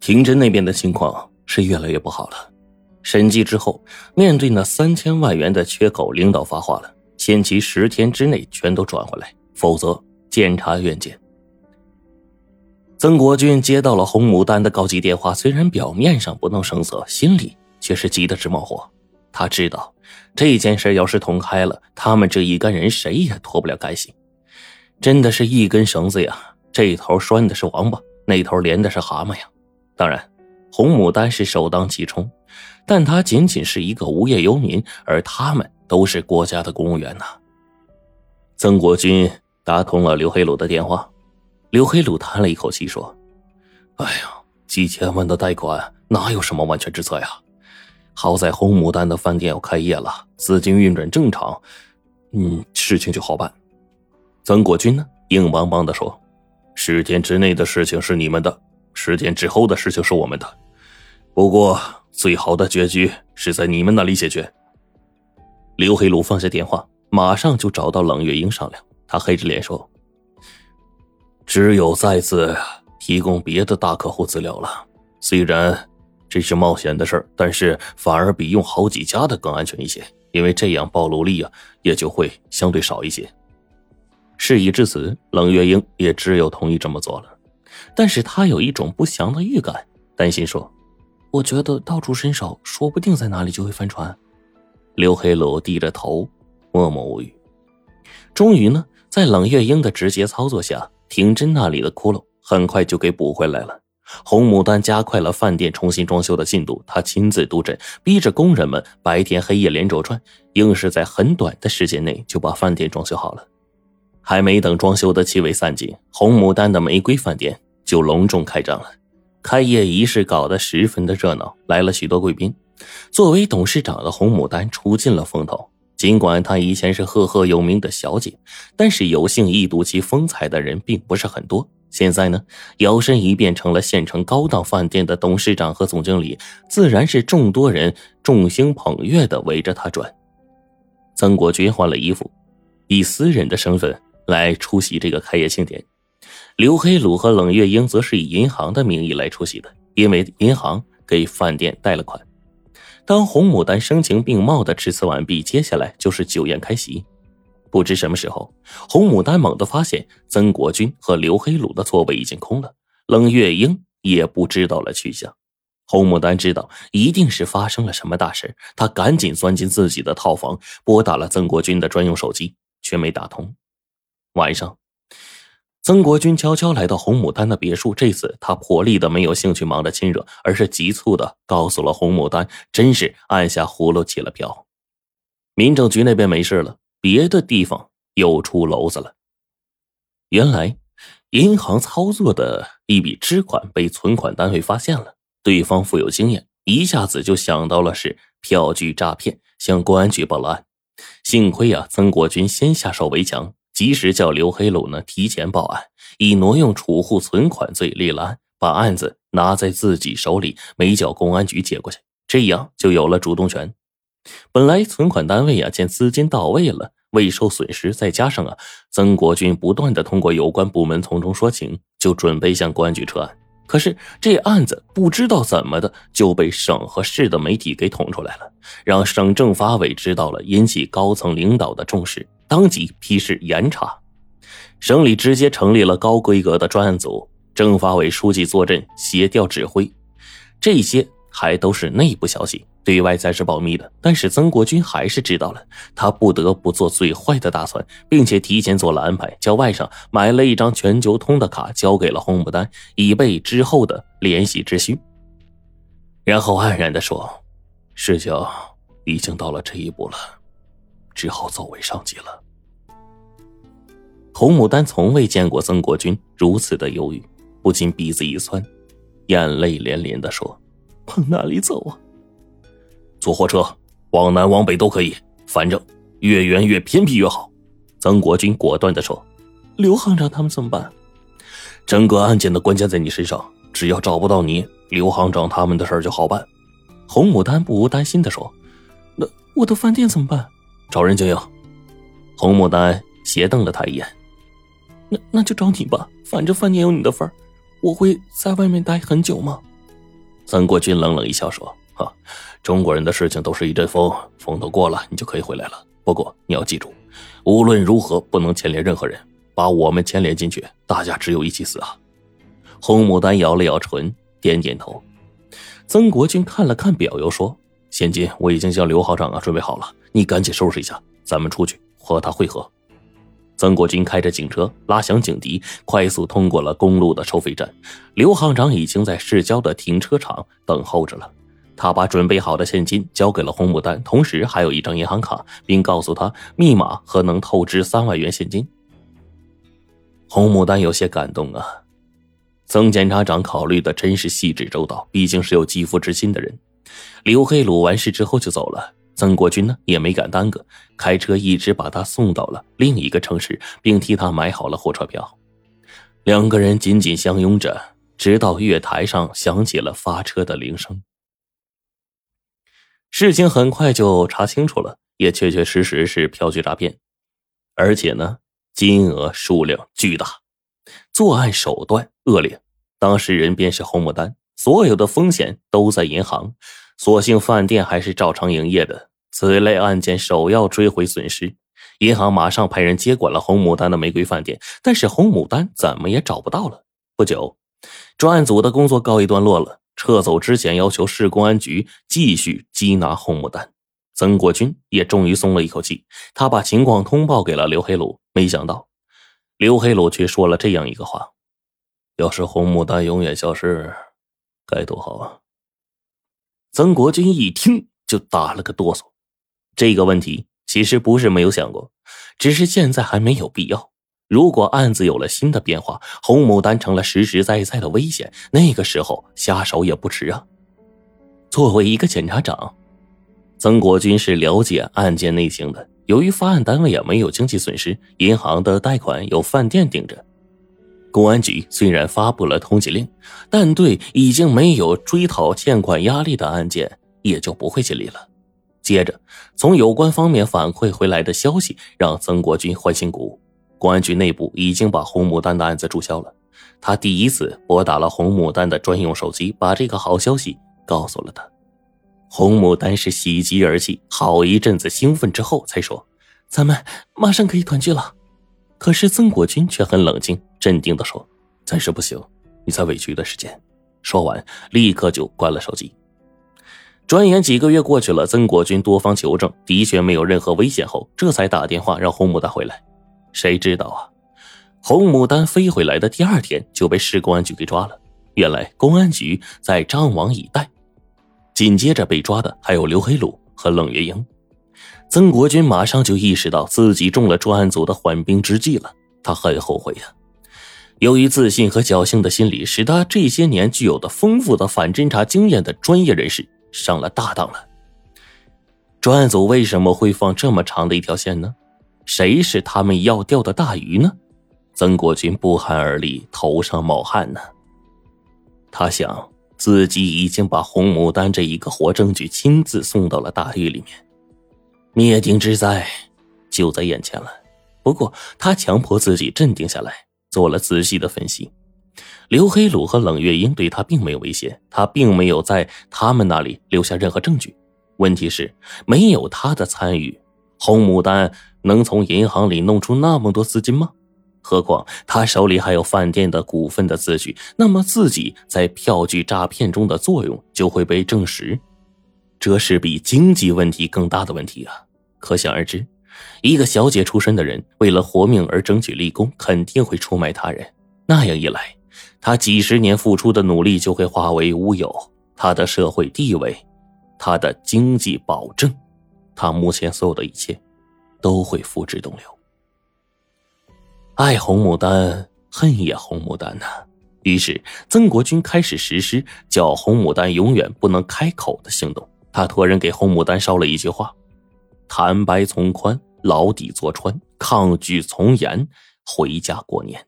廷真那边的情况是越来越不好了。审计之后，面对那三千万元的缺口，领导发话了，限期十天之内全都转回来，否则检察院见。曾国军接到了红牡丹的告急电话，虽然表面上不动声色，心里却是急得直冒火。他知道这件事要是捅开了，他们这一干人谁也脱不了干系。真的是一根绳子呀，这头拴的是王八，那头连的是蛤蟆呀。当然，红牡丹是首当其冲，但他仅仅是一个无业游民，而他们都是国家的公务员呐。曾国军打通了刘黑鲁的电话，刘黑鲁叹了一口气说：“哎呀，几千万的贷款哪有什么万全之策呀？好在红牡丹的饭店要开业了，资金运转正常，嗯，事情就好办。”曾国军呢，硬邦邦的说：“十天之内的事情是你们的。”十天之后的事情是我们的，不过最好的结局是在你们那里解决。刘黑鲁放下电话，马上就找到冷月英商量。他黑着脸说：“只有再次提供别的大客户资料了。虽然这是冒险的事儿，但是反而比用好几家的更安全一些，因为这样暴露力啊也就会相对少一些。”事已至此，冷月英也只有同意这么做了。但是他有一种不祥的预感，担心说：“我觉得到处伸手，说不定在哪里就会翻船。”刘黑鲁低着头，默默无语。终于呢，在冷月英的直接操作下，廷珍那里的窟窿很快就给补回来了。红牡丹加快了饭店重新装修的进度，他亲自督阵，逼着工人们白天黑夜连轴转，硬是在很短的时间内就把饭店装修好了。还没等装修的气味散尽，红牡丹的玫瑰饭店。就隆重开张了，开业仪式搞得十分的热闹，来了许多贵宾。作为董事长的红牡丹出尽了风头。尽管她以前是赫赫有名的小姐，但是有幸一睹其风采的人并不是很多。现在呢，摇身一变成了县城高档饭店的董事长和总经理，自然是众多人众星捧月的围着他转。曾国军换了衣服，以私人的身份来出席这个开业庆典。刘黑鲁和冷月英则是以银行的名义来出席的，因为银行给饭店贷了款。当红牡丹声情并茂的致辞完毕，接下来就是酒宴开席。不知什么时候，红牡丹猛地发现曾国军和刘黑鲁的座位已经空了，冷月英也不知道了去向。红牡丹知道一定是发生了什么大事，他赶紧钻进自己的套房，拨打了曾国军的专用手机，却没打通。晚上。曾国军悄悄来到红牡丹的别墅，这次他破例的没有兴趣忙着亲热，而是急促的告诉了红牡丹，真是按下葫芦起了瓢。民政局那边没事了，别的地方又出篓子了。原来，银行操作的一笔支款被存款单位发现了，对方富有经验，一下子就想到了是票据诈骗，向公安局报了案。幸亏啊，曾国军先下手为强。及时叫刘黑鲁呢提前报案，以挪用储户存款罪立了案，把案子拿在自己手里，没叫公安局接过去，这样就有了主动权。本来存款单位啊，见资金到位了，未受损失，再加上啊，曾国军不断的通过有关部门从中说情，就准备向公安局撤案。可是这案子不知道怎么的就被省和市的媒体给捅出来了，让省政法委知道了，引起高层领导的重视。当即批示严查，省里直接成立了高规格的专案组，政法委书记坐镇协调指挥。这些还都是内部消息，对外暂时保密的。但是曾国军还是知道了，他不得不做最坏的打算，并且提前做了安排，叫外甥买了一张全球通的卡，交给了红牡丹，以备之后的联系之需。然后黯然的说：“事情已经到了这一步了。”只好作为上级了。红牡丹从未见过曾国军如此的忧郁，不禁鼻子一酸，眼泪连连的说：“往哪里走啊？坐火车，往南往北都可以，反正越远越偏僻越好。”曾国军果断的说：“刘行长他们怎么办？整个案件的关键在你身上，只要找不到你，刘行长他们的事就好办。”红牡丹不无担心的说：“那我的饭店怎么办？”找人经营，红牡丹斜瞪了他一眼。那那就找你吧，反正饭店有你的份儿。我会在外面待很久吗？曾国军冷冷一笑说：“哈，中国人的事情都是一阵风，风都过了，你就可以回来了。不过你要记住，无论如何不能牵连任何人，把我们牵连进去，大家只有一起死啊！”红牡丹咬了咬唇，点点头。曾国军看了看表，又说：“现金我已经将刘行长啊准备好了，你赶紧收拾一下，咱们出去和他会合。”曾国军开着警车，拉响警笛，快速通过了公路的收费站。刘行长已经在市郊的停车场等候着了。他把准备好的现金交给了红牡丹，同时还有一张银行卡，并告诉他密码和能透支三万元现金。红牡丹有些感动啊，曾检察长考虑的真是细致周到，毕竟是有肌肤之心的人。刘黑鲁完事之后就走了。曾国军呢也没敢耽搁，开车一直把他送到了另一个城市，并替他买好了火车票。两个人紧紧相拥着，直到月台上响起了发车的铃声。事情很快就查清楚了，也确确实实是票据诈骗，而且呢金额数量巨大，作案手段恶劣，当事人便是侯牡丹，所有的风险都在银行，所幸饭店还是照常营业的。此类案件首要追回损失，银行马上派人接管了红牡丹的玫瑰饭店，但是红牡丹怎么也找不到了。不久，专案组的工作告一段落了，撤走之前要求市公安局继续缉拿红牡丹。曾国军也终于松了一口气，他把情况通报给了刘黑鲁，没想到刘黑鲁却说了这样一个话：“要是红牡丹永远消失，该多好啊！”曾国军一听就打了个哆嗦。这个问题其实不是没有想过，只是现在还没有必要。如果案子有了新的变化，红牡丹成了实实在在的危险，那个时候下手也不迟啊。作为一个检察长，曾国军是了解案件内情的。由于发案单位也没有经济损失，银行的贷款有饭店顶着，公安局虽然发布了通缉令，但对已经没有追讨欠款压力的案件，也就不会尽力了。接着，从有关方面反馈回来的消息让曾国军欢欣鼓舞。公安局内部已经把红牡丹的案子注销了。他第一次拨打了红牡丹的专用手机，把这个好消息告诉了他。红牡丹是喜极而泣，好一阵子兴奋之后才说：“咱们马上可以团聚了。”可是曾国军却很冷静、镇定地说：“暂时不行，你再委屈一段时间。”说完，立刻就关了手机。转眼几个月过去了，曾国军多方求证，的确没有任何危险后，这才打电话让红牡丹回来。谁知道啊，红牡丹飞回来的第二天就被市公安局给抓了。原来公安局在张网以待，紧接着被抓的还有刘黑鲁和冷月英。曾国军马上就意识到自己中了专案组的缓兵之计了，他很后悔呀。由于自信和侥幸的心理，使他这些年具有的丰富的反侦查经验的专业人士。上了大当了。专案组为什么会放这么长的一条线呢？谁是他们要钓的大鱼呢？曾国军不寒而栗，头上冒汗呢。他想，自己已经把红牡丹这一个活证据亲自送到了大狱里面，灭顶之灾就在眼前了。不过，他强迫自己镇定下来，做了仔细的分析。刘黑鲁和冷月英对他并没有威胁，他并没有在他们那里留下任何证据。问题是，没有他的参与，红牡丹能从银行里弄出那么多资金吗？何况他手里还有饭店的股份的字据，那么自己在票据诈骗中的作用就会被证实。这是比经济问题更大的问题啊！可想而知，一个小姐出身的人为了活命而争取立功，肯定会出卖他人。那样一来，他几十年付出的努力就会化为乌有，他的社会地位，他的经济保证，他目前所有的一切，都会付之东流。爱红牡丹，恨也红牡丹呐。于是，曾国军开始实施叫红牡丹永远不能开口的行动。他托人给红牡丹捎了一句话：“坦白从宽，牢底坐穿；抗拒从严，回家过年。”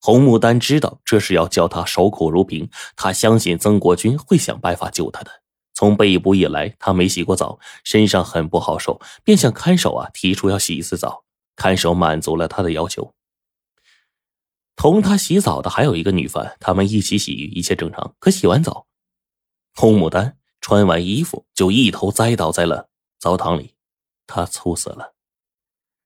红牡丹知道这是要叫他守口如瓶，他相信曾国军会想办法救他的。从被捕以来，他没洗过澡，身上很不好受，便向看守啊提出要洗一次澡。看守满足了他的要求。同他洗澡的还有一个女犯，他们一起洗浴，一切正常。可洗完澡，红牡丹穿完衣服就一头栽倒在了澡堂里，他猝死了。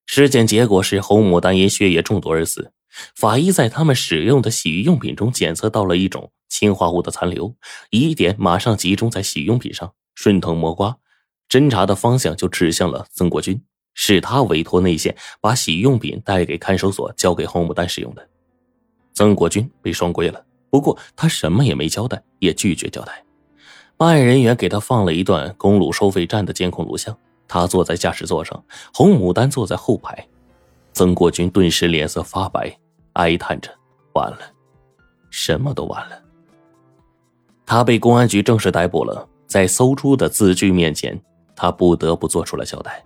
尸检结果是红牡丹因血液中毒而死。法医在他们使用的洗浴用品中检测到了一种氰化物的残留，疑点马上集中在洗浴用品上，顺藤摸瓜，侦查的方向就指向了曾国军，是他委托内线把洗浴用品带给看守所，交给红牡丹使用的。曾国军被双规了，不过他什么也没交代，也拒绝交代。办案人员给他放了一段公路收费站的监控录像，他坐在驾驶座上，红牡丹坐在后排。曾国军顿时脸色发白，哀叹着：“完了，什么都完了。”他被公安局正式逮捕了，在搜出的字据面前，他不得不做出了交代。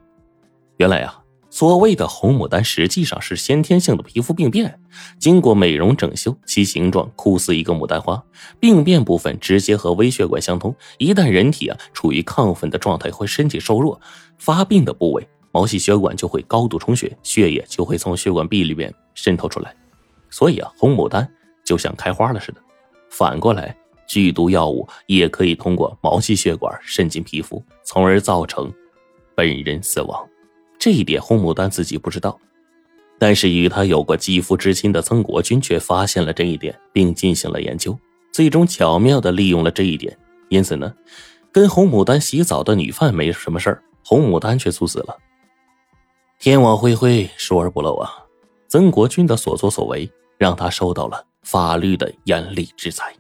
原来啊，所谓的红牡丹实际上是先天性的皮肤病变，经过美容整修，其形状酷似一个牡丹花。病变部分直接和微血管相通，一旦人体啊处于亢奋的状态或身体瘦弱，发病的部位。毛细血管就会高度充血，血液就会从血管壁里面渗透出来，所以啊，红牡丹就像开花了似的。反过来，剧毒药物也可以通过毛细血管渗进皮肤，从而造成本人死亡。这一点红牡丹自己不知道，但是与他有过肌肤之亲的曾国军却发现了这一点，并进行了研究，最终巧妙的利用了这一点。因此呢，跟红牡丹洗澡的女犯没什么事儿，红牡丹却猝死了。天网恢恢，疏而不漏啊！曾国军的所作所为，让他受到了法律的严厉制裁。